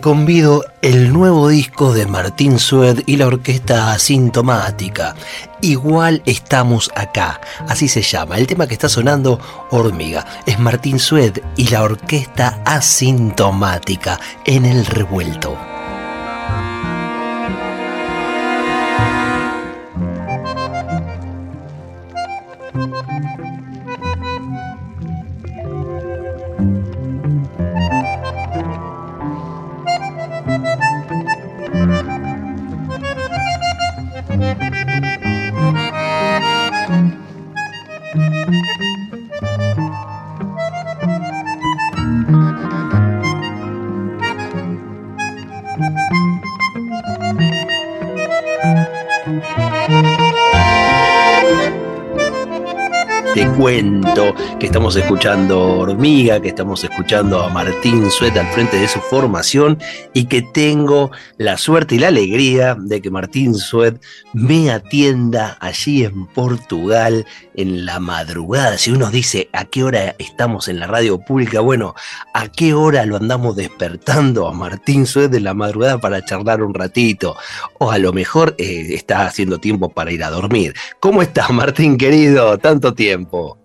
Convido el nuevo disco de Martín Sued y la orquesta asintomática. Igual estamos acá, así se llama. El tema que está sonando, Hormiga, es Martín Sued y la orquesta asintomática en el revuelto. Que estamos escuchando Hormiga, que estamos escuchando a Martín Sueta al frente de su formación y que tengo la suerte y la alegría de que Martín Suet me atienda allí en Portugal en la madrugada. Si uno dice a qué hora estamos en la radio pública, bueno, a qué hora lo andamos despertando a Martín Suet de la madrugada para charlar un ratito. O a lo mejor eh, está haciendo tiempo para ir a dormir. ¿Cómo estás, Martín querido? Tanto tiempo.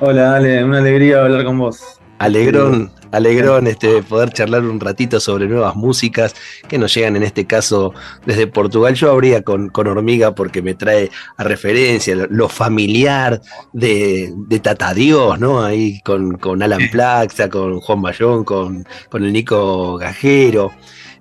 Hola, Ale, una alegría hablar con vos. Alegrón, alegrón este, poder charlar un ratito sobre nuevas músicas que nos llegan en este caso desde Portugal. Yo habría con, con Hormiga porque me trae a referencia lo, familiar de, de Tata Dios, ¿no? Ahí con, con Alan Plaxa, con Juan Bayón, con, con el Nico Gajero.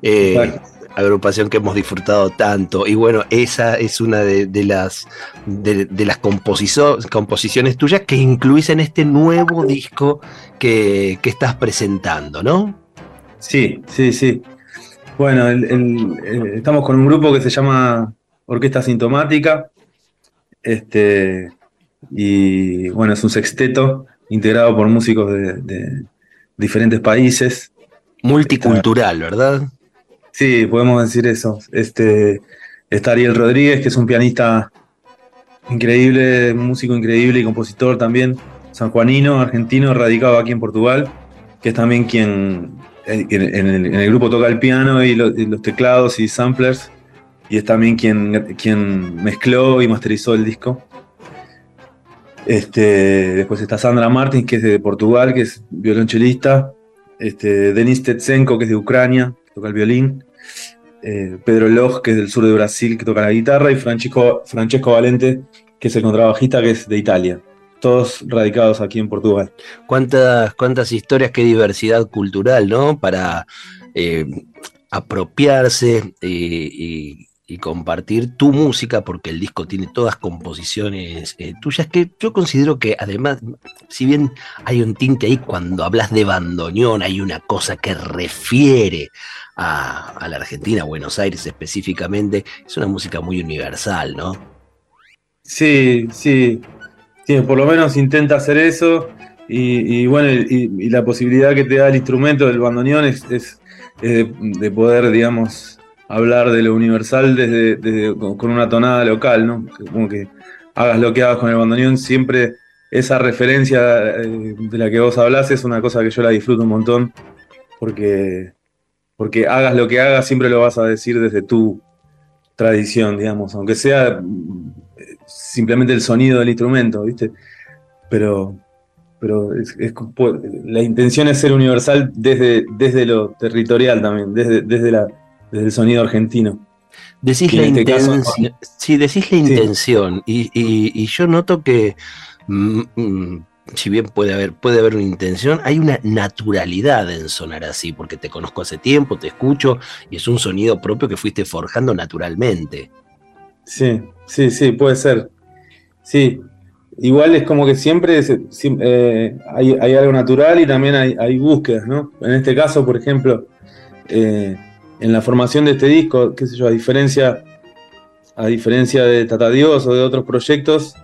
Eh, agrupación que hemos disfrutado tanto. Y bueno, esa es una de, las, de, las composiciones tuyas que incluís en este nuevo disco que, estás presentando, ¿no? Sí, sí, sí. Bueno, estamos con un grupo que se llama Orquesta Sintomática. Este, y bueno, es un sexteto integrado por músicos de diferentes países. Multicultural, ¿verdad? Sí, podemos decir eso. Este, está Ariel Rodríguez, que es un pianista increíble, músico increíble y compositor también, sanjuanino, argentino, radicado aquí en Portugal, que es también quien en, el, grupo toca el piano y, los teclados y samplers, y es también quien, quien mezcló y masterizó el disco. Este, después está Sandra Martins, que es de Portugal, que es violonchelista. Este, Denis Tetsenko, que es de Ucrania, que toca el violín. Eh, Pedro Loj, que es del sur de Brasil, que toca la guitarra, y Francesco, Francesco Valente, que es el contrabajista, que es de Italia. Todos radicados aquí en Portugal. Cuántas, cuántas historias, qué diversidad cultural, ¿no? Para eh, apropiarse eh, y, compartir tu música, porque el disco tiene todas composiciones tuyas, que yo considero que además, si bien hay un tinte ahí cuando hablas de bandoneón, hay una cosa que refiere a, la Argentina, Buenos Aires específicamente, es una música muy universal, ¿no? Sí, sí, sí, por lo menos intenta hacer eso y, bueno, y, la posibilidad que te da el instrumento del bandoneón es, de, poder, digamos, hablar de lo universal desde, con una tonada local, ¿no? Como que hagas lo que hagas con el bandoneón, siempre esa referencia eh, de la que vos hablas es una cosa que yo la disfruto un montón, porque porque hagas lo que hagas, siempre lo vas a decir desde tu tradición, digamos, aunque sea mm, simplemente el sonido del instrumento, ¿viste? Pero, pero la intención es ser universal desde, desde lo territorial también, desde, desde, la, desde el sonido argentino. Decís la este intención, sí, decís la intención, y, yo noto que mm, mm, si bien puede haber, puede haber una intención, hay una naturalidad en sonar así, porque te conozco hace tiempo, te escucho, y es un sonido propio que fuiste forjando naturalmente. Sí, sí, sí, puede ser. Sí. igual es como que siempre eh, hay, algo natural y también hay, búsquedas, ¿no? En este caso, por ejemplo, eh, en la formación de este disco, qué sé yo, a diferencia, a diferencia de Tata Dios o de otros proyectos,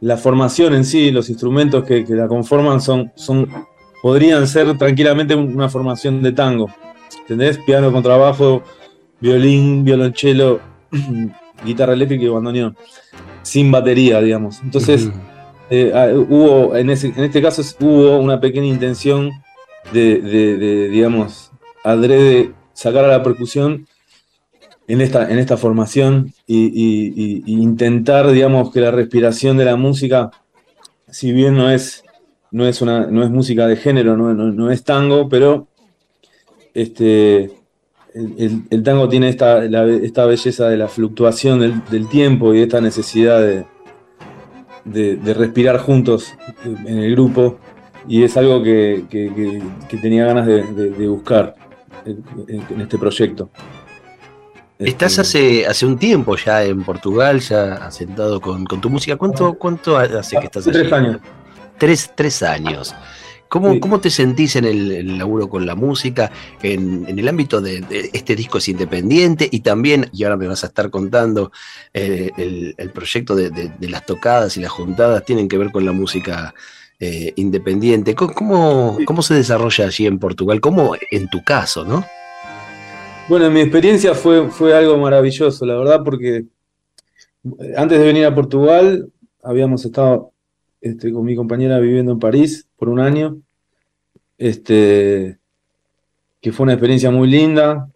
la formación en sí, los instrumentos que, la conforman son, son, podrían ser tranquilamente una formación de tango. ¿Entendés? Piano, contrabajo, violín, violonchelo, guitarra eléctrica y bandoneón. Sin batería, digamos. Entonces, eh, ah, hubo, en, este caso, hubo una pequeña intención de, digamos, adrede sacar a la percusión en esta, en esta formación y, intentar, digamos, que la respiración de la música, si bien no es, no es, una, no es música de género, no, es tango, pero este, el, tango tiene esta, esta, belleza de la fluctuación del, tiempo y esta necesidad de, de, respirar juntos en el grupo y es algo que, tenía ganas de, buscar en este proyecto. Estás hace, hace un tiempo ya en Portugal, ya asentado con, con tu música. ¿Cuánto, ¿Cuánto hace que estás allí? Tres años. Tres, años. ¿Cómo, ¿Cómo, te sentís en el, laburo con la música, en, el ámbito de, este disco es independiente y también, y ahora me vas a estar contando, eh, el, proyecto de, las tocadas y las juntadas tienen que ver con la música eh, independiente. ¿Cómo, ¿Cómo, se desarrolla allí en Portugal? ¿Cómo en tu caso, no? Bueno, mi experiencia fue, fue algo maravilloso, la verdad, porque antes de venir a Portugal habíamos estado este, con mi compañera viviendo en París por un año, este, que fue una experiencia muy linda,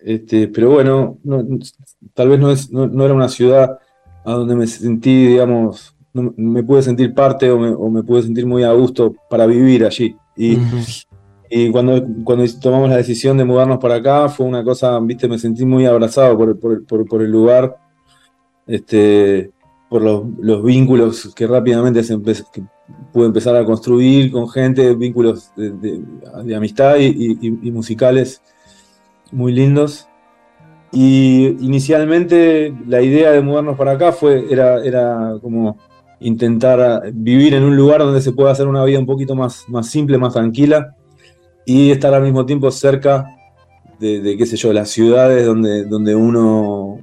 este, pero bueno, tal vez no, es, no, era una ciudad a donde me sentí, digamos, me pude sentir parte o me, o me, pude sentir muy a gusto para vivir allí. Y, y cuando, cuando tomamos la decisión de mudarnos para acá, fue una cosa, viste, me sentí muy abrazado por, el lugar, este, por los, vínculos que rápidamente se pude empezar a construir con gente, vínculos de, amistad y, musicales muy lindos. Y inicialmente la idea de mudarnos para acá fue, era, era como intentar vivir en un lugar donde se pueda hacer una vida un poquito más, más simple, más tranquila y estar al mismo tiempo cerca de, qué sé yo, las ciudades donde, donde uno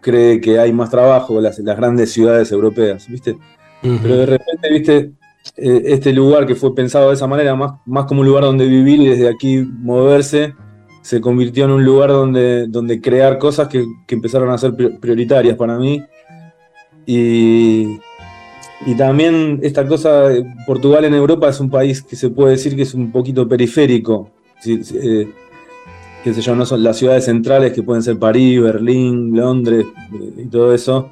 cree que hay más trabajo, las, las grandes ciudades europeas, ¿viste? Pero de repente, ¿viste? Eh, este lugar que fue pensado de esa manera, más, más como un lugar donde vivir y desde aquí moverse, se convirtió en un lugar donde, donde crear cosas que, que empezaron a ser prioritarias para mí. Y, y también esta cosa, Portugal en Europa es un país que se puede decir que es un poquito periférico. Eh, qué sé yo, no son las ciudades centrales que pueden ser París, Berlín, Londres eh, y todo eso.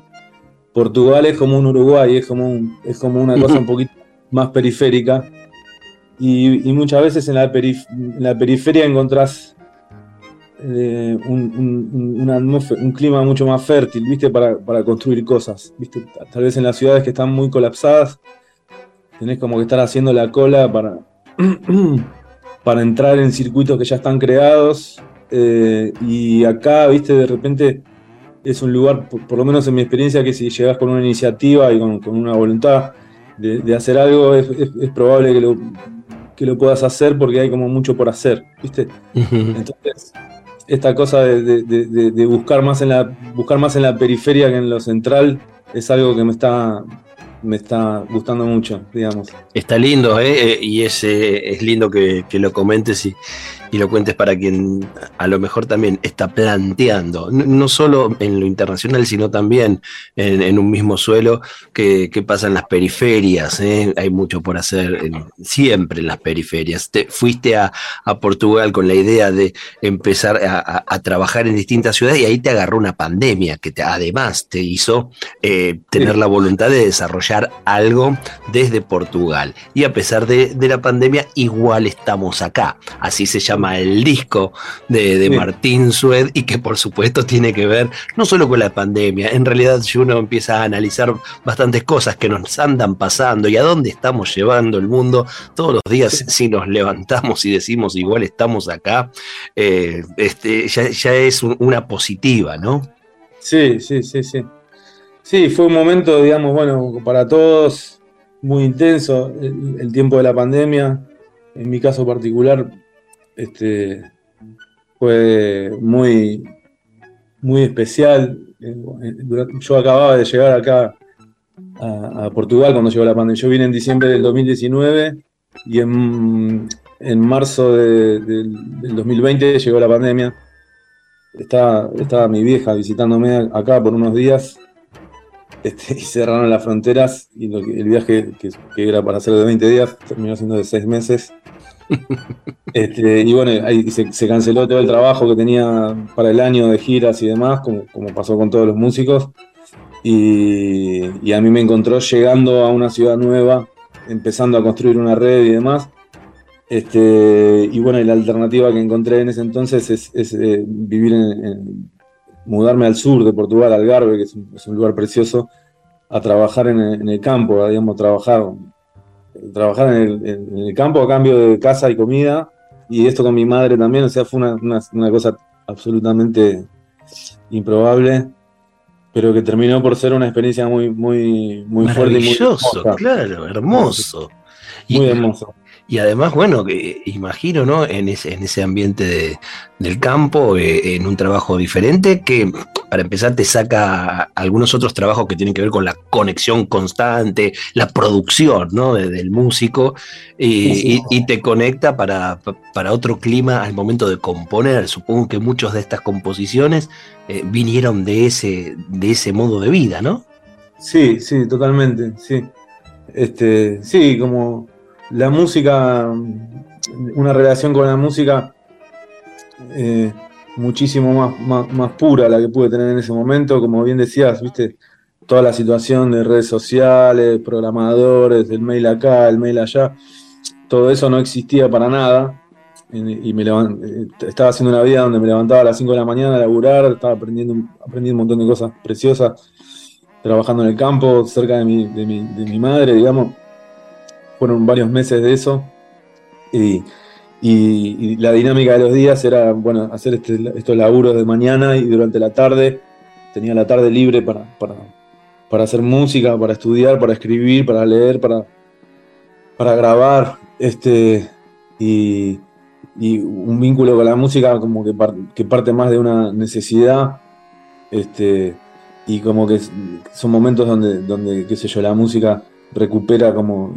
Portugal es como un Uruguay, es como, es como una cosa un poquito más periférica. Y, muchas veces en la, en la periferia encontrás eh, un, clima mucho más fértil, ¿viste? Para, construir cosas, ¿viste? Tal vez en las ciudades que están muy colapsadas, tenés como que estar haciendo la cola para, para entrar en circuitos que ya están creados. Eh, y acá, ¿viste? De repente es un lugar, por, lo menos en mi experiencia, que si llegas con una iniciativa y con, una voluntad de, hacer algo, es, probable que lo, que lo puedas hacer porque hay como mucho por hacer, ¿viste? Entonces, esta cosa de, buscar, más en la, buscar más en la periferia que en lo central es algo que me está, me está gustando mucho, digamos. Está lindo, ¿eh? eh y es, eh, es lindo que, que, lo comentes y, y lo cuentes para quien a lo mejor también está planteando, no, solo en lo internacional, sino también en, un mismo suelo, que, pasa en las periferias. ¿eh? Hay mucho por hacer siempre en las periferias. Te, fuiste a, Portugal con la idea de empezar a, trabajar en distintas ciudades y ahí te agarró una pandemia que además te hizo eh, tener la voluntad de desarrollar algo desde Portugal. Y a pesar de, de la pandemia, igual estamos acá. Así se llama el disco de, Martín Sued y que por supuesto tiene que ver no solo con la pandemia, en realidad si uno empieza a analizar bastantes cosas que nos andan pasando y a dónde estamos llevando el mundo, todos los días si nos levantamos y decimos igual estamos acá, eh, este, ya, es una positiva, ¿no? Sí, sí, sí, sí. Sí, fue un momento, digamos, bueno, para todos muy intenso. El, tiempo de la pandemia, en mi caso particular, este, fue muy, muy especial. Yo acababa de llegar acá a, Portugal cuando llegó la pandemia. Yo vine en diciembre del 2019 y en, marzo del 2020 llegó la pandemia. Estaba, estaba mi vieja visitándome acá por unos días este, y cerraron las fronteras y el viaje que, era para hacer de 20 días terminó siendo de 6 meses. Este, y bueno, ahí se, canceló todo el trabajo que tenía para el año de giras y demás, como, como pasó con todos los músicos. Y, a mí me encontró llegando a una ciudad nueva, empezando a construir una red y demás. Este, y bueno, y la alternativa que encontré en ese entonces es, eh, vivir en, mudarme al sur de Portugal, Algarve, que es un, lugar precioso, a trabajar en el, campo, digamos, trabajar, trabajar en el, campo a cambio de casa y comida. Y esto con mi madre también, o sea, fue una, una cosa absolutamente improbable pero que terminó por ser una experiencia muy, muy, muy fuerte y muy hermosa. claro, hermoso. Muy hermoso. Y además, bueno, que imagino, ¿no? En ese, en ese ambiente del campo, eh, en un trabajo diferente, que para empezar te saca algunos otros trabajos que tienen que ver con la conexión constante, la producción, ¿no? del músico, y, te conecta para, para, otro clima al momento de componer. Supongo que muchas de estas composiciones eh, vinieron de ese, de ese modo de vida, ¿no? Sí, sí, totalmente, sí. Este, sí, como la música, una relación con la música eh, muchísimo más, más, pura la que pude tener en ese momento, como bien decías, viste, toda la situación de redes sociales, programadores, el mail acá, el mail allá, todo eso no existía para nada. Y me eh, estaba haciendo una vida donde me levantaba a las 5 de la mañana a laburar, estaba aprendiendo, aprendiendo un montón de cosas preciosas, trabajando en el campo, cerca de mi, de mi, de mi madre, digamos fueron varios meses de eso. Y, la dinámica de los días era, bueno, hacer este, estos laburos de mañana y durante la tarde. Tenía la tarde libre para, para, hacer música, para estudiar, para escribir, para leer, para, para grabar. Este, y, un vínculo con la música como que, que parte más de una necesidad. Este, y como que son momentos donde, donde, qué sé yo, la música recupera como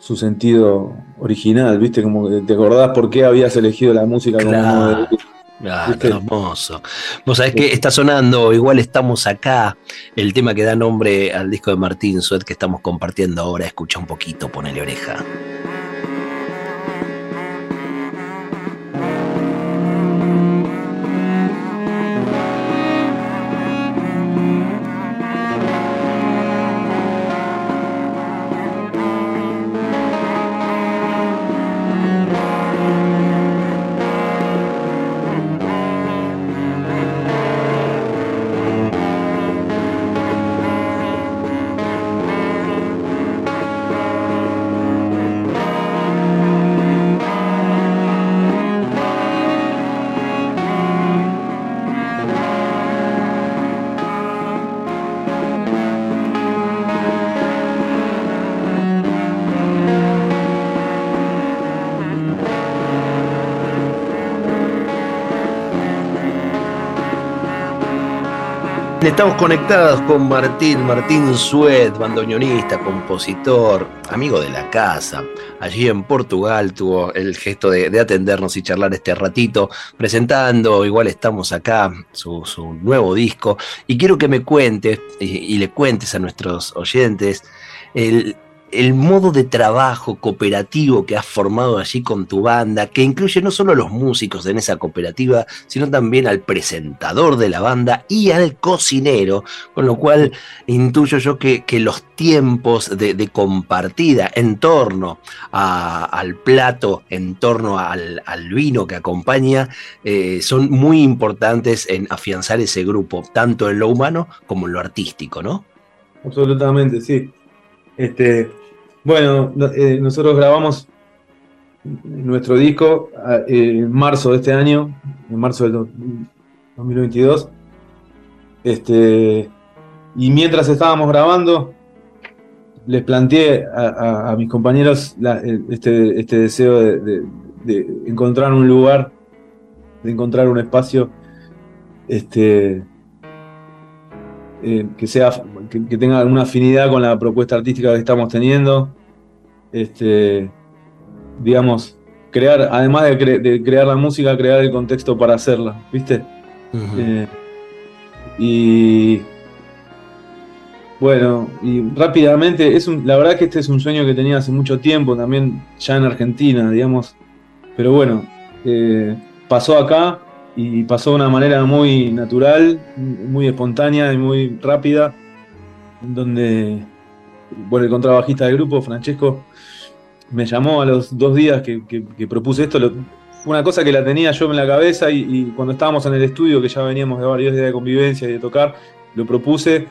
su sentido original, ¿viste? Como que te acordás por qué habías elegido la música como claro. Claro, hermoso. Vos sabés que está sonando, igual estamos acá, el tema que da nombre al disco de Martín Suet que estamos compartiendo ahora. Escucha un poquito, ponele oreja. Estamos conectados con Martín, Martín Sued, bandoneonista, compositor, amigo de la casa. Allí en Portugal tuvo el gesto de, atendernos y charlar este ratito, presentando, igual estamos acá, su, nuevo disco. Y quiero que me cuentes y le cuentes a nuestros oyentes el, el modo de trabajo cooperativo que has formado allí con tu banda, que incluye no solo a los músicos en esa cooperativa, sino también al presentador de la banda y al cocinero, con lo cual intuyo yo que, los tiempos de, compartida en torno al plato, en torno al, vino que acompaña, eh, son muy importantes en afianzar ese grupo, tanto en lo humano como en lo artístico, ¿no? Absolutamente, sí. Este, bueno, eh, nosotros grabamos nuestro disco eh, en marzo de este año, en marzo del 2022. Este, y mientras estábamos grabando, les planteé a, mis compañeros este, este, deseo de, encontrar un lugar, de encontrar un espacio este, eh, que, sea, que, tenga alguna afinidad con la propuesta artística que estamos teniendo. Este, digamos, crear, además de, crear la música, crear el contexto para hacerla, ¿viste? Eh, y bueno, y rápidamente, es la verdad que este es un sueño que tenía hace mucho tiempo, también ya en Argentina, digamos. Pero bueno, eh, pasó acá y pasó de una manera muy natural, muy espontánea y muy rápida, donde bueno, el contrabajista del grupo, Francesco, me llamó a los dos días que, propuse esto. una cosa que la tenía yo en la cabeza y, cuando estábamos en el estudio, que ya veníamos de varios días de convivencia y de tocar, lo propuse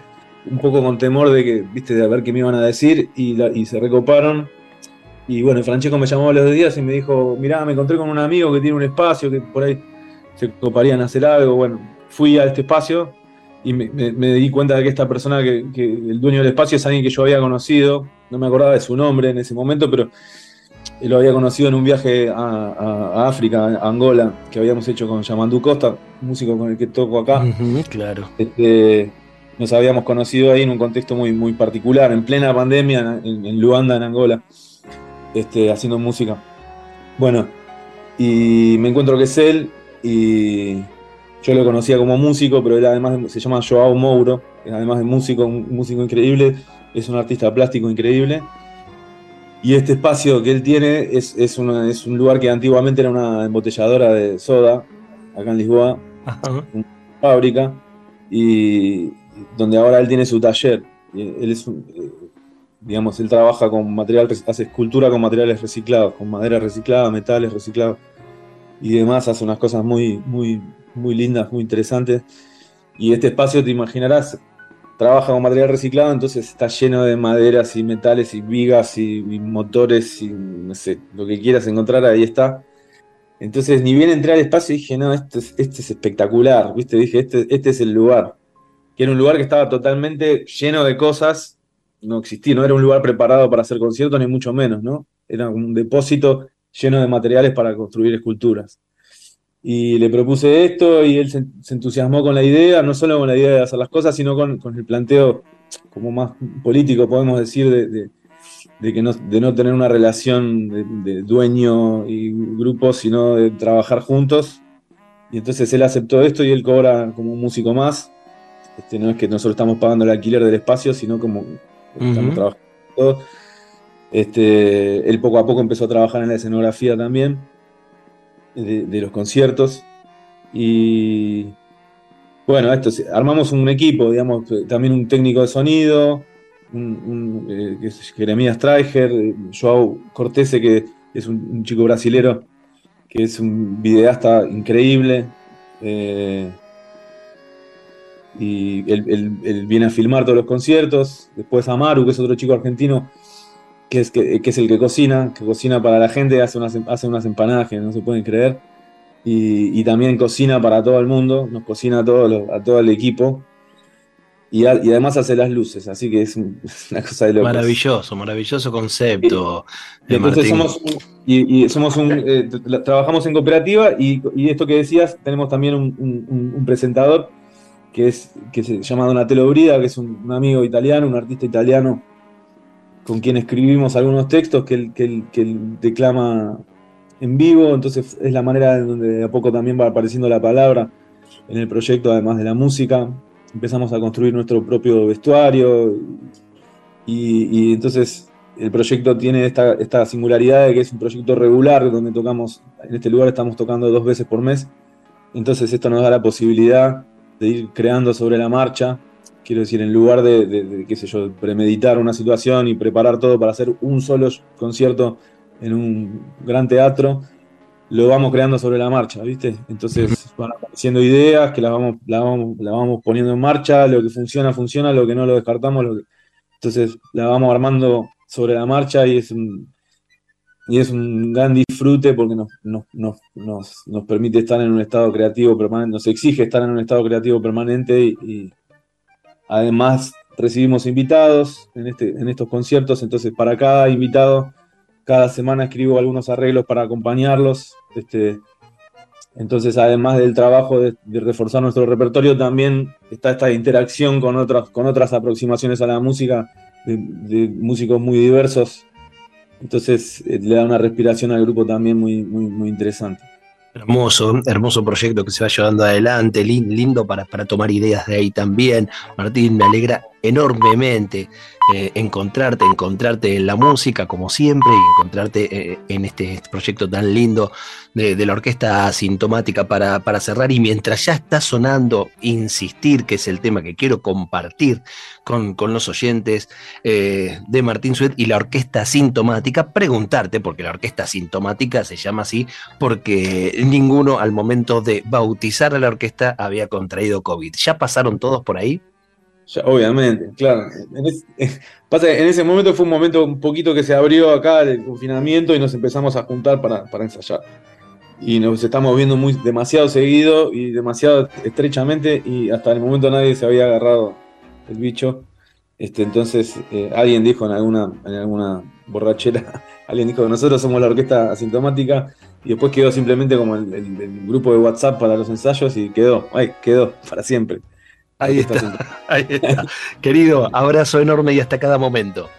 un poco con temor de que, viste, de ver qué me iban a decir y, se recoparon. Y bueno, Francesco me llamó a los dos días y me dijo, mirá, me encontré con un amigo que tiene un espacio que por ahí se coparían hacer algo. Bueno, fui a este espacio y me, di cuenta de que esta persona, que, el dueño del espacio es alguien que yo había conocido, no me acordaba de su nombre en ese momento, pero lo había conocido en un viaje a, África, a Angola, que habíamos hecho con Yamandu Costa, músico con el que toco acá. claro. Este, nos habíamos conocido ahí en un contexto muy, muy particular, en plena pandemia, en, Luanda, en Angola, este, haciendo música. Bueno, y me encuentro que es él, y yo lo conocía como músico, pero él además se llama Joao Mouro, además de músico, un músico increíble, es un artista plástico increíble. Y este espacio que él tiene es, es, un lugar que antiguamente era una embotelladora de soda, acá en Lisboa, una fábrica, y donde ahora él tiene su taller. Él es eh, digamos, él trabaja con material, hace escultura con materiales reciclados, con madera reciclada, metales reciclados y demás, hace unas cosas muy, muy, muy lindas, muy interesantes. Y este espacio, te imaginarás, trabaja con material reciclado, entonces está lleno de maderas y metales y vigas y, motores y no sé, lo que quieras encontrar, ahí está. Entonces, ni bien entré al espacio, dije, no, este es, este es espectacular, ¿viste? Dije, este, este es el lugar. Que era un lugar que estaba totalmente lleno de cosas, no existía, no era un lugar preparado para hacer conciertos, ni mucho menos, ¿no? Era un depósito lleno de materiales para construir esculturas. Y le propuse esto y él se, entusiasmó con la idea, no solo con la idea de hacer las cosas, sino con, el planteo como más político, podemos decir, de, que no, de no tener una relación de, dueño y grupo, sino de trabajar juntos. Y entonces él aceptó esto y él cobra como un músico más. Este, no es que nosotros estamos pagando el alquiler del espacio, sino como estamos trabajando. Este, él poco a poco empezó a trabajar en la escenografía también, de, los conciertos. Y bueno, esto, armamos un equipo, digamos, también un técnico de sonido, un, eh, que Jeremías Streicher, Joao Cortese, que es un, chico brasilero, que es un videasta increíble. Eh, y él, viene a filmar todos los conciertos. Después Amaru, que es otro chico argentino, que es, que, es el que cocina, que cocina para la gente, hace unas, hace unas empanadas que no se pueden creer. Y, también cocina para todo el mundo, nos cocina a todo, a todo el equipo. Y, además hace las luces, así que es una cosa de locos. Maravilloso, maravilloso concepto. entonces somos y, somos un, eh, trabajamos en cooperativa y, esto que decías, tenemos también un, presentador que, es, que se llama Donatello Brida, que es un, amigo italiano, un artista italiano con quien escribimos algunos textos que él, declama en vivo, entonces es la manera en donde de a poco también va apareciendo la palabra en el proyecto, además de la música. Empezamos a construir nuestro propio vestuario y, entonces el proyecto tiene esta, singularidad de que es un proyecto regular donde tocamos, en este lugar estamos tocando dos veces por mes, entonces esto nos da la posibilidad de ir creando sobre la marcha Quiero decir, en lugar de, qué sé yo, premeditar una situación y preparar todo para hacer un solo concierto en un gran teatro, lo vamos creando sobre la marcha, ¿viste? Entonces van apareciendo ideas que las vamos, las vamos, vamos poniendo en marcha, lo que funciona, funciona, lo que no lo descartamos, entonces la vamos armando sobre la marcha y es un, y es un gran disfrute porque nos, nos, permite estar en un estado creativo permanente, nos exige estar en un estado creativo permanente y, Además, recibimos invitados en, este, en estos conciertos, entonces para cada invitado, cada semana escribo algunos arreglos para acompañarlos. Este, entonces, además del trabajo de, reforzar nuestro repertorio, también está esta interacción con, otras con otras aproximaciones a la música de, músicos muy diversos. Entonces, eh, le da una respiración al grupo también muy, muy, muy interesante. Hermoso, hermoso proyecto que se va llevando adelante, lindo para, para tomar ideas de ahí también. Martín, me alegra enormemente eh, encontrarte, encontrarte en la música como siempre y encontrarte eh, en este, proyecto tan lindo de, la orquesta sintomática para, cerrar. Y mientras ya está sonando, insistir, que es el tema que quiero compartir con, los oyentes eh, de Martín Suet y la orquesta sintomática, preguntarte, porque la orquesta sintomática se llama así, porque ninguno al momento de bautizar a la orquesta había contraído COVID. ¿Ya pasaron todos por ahí? Obviamente, claro. En, en ese momento fue un momento un poquito que se abrió acá el confinamiento y nos empezamos a juntar para, ensayar. Y nos estamos viendo muy, demasiado seguido y demasiado estrechamente y hasta el momento nadie se había agarrado el bicho. Este, entonces eh, alguien dijo en alguna, en alguna borrachera, alguien dijo que nosotros somos la orquesta asintomática y después quedó simplemente como el, el grupo de WhatsApp para los ensayos y quedó, ay, quedó para siempre. Ahí está, ahí está. Querido, abrazo enorme y hasta cada momento.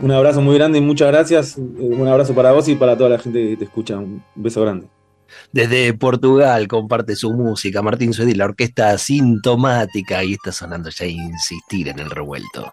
Un abrazo muy grande y muchas gracias. Eh, un abrazo para vos y para toda la gente que te escucha. Un beso grande. Desde Portugal comparte su música Martín Suedi, la orquesta sintomática, y está sonando ya insistir en el revuelto.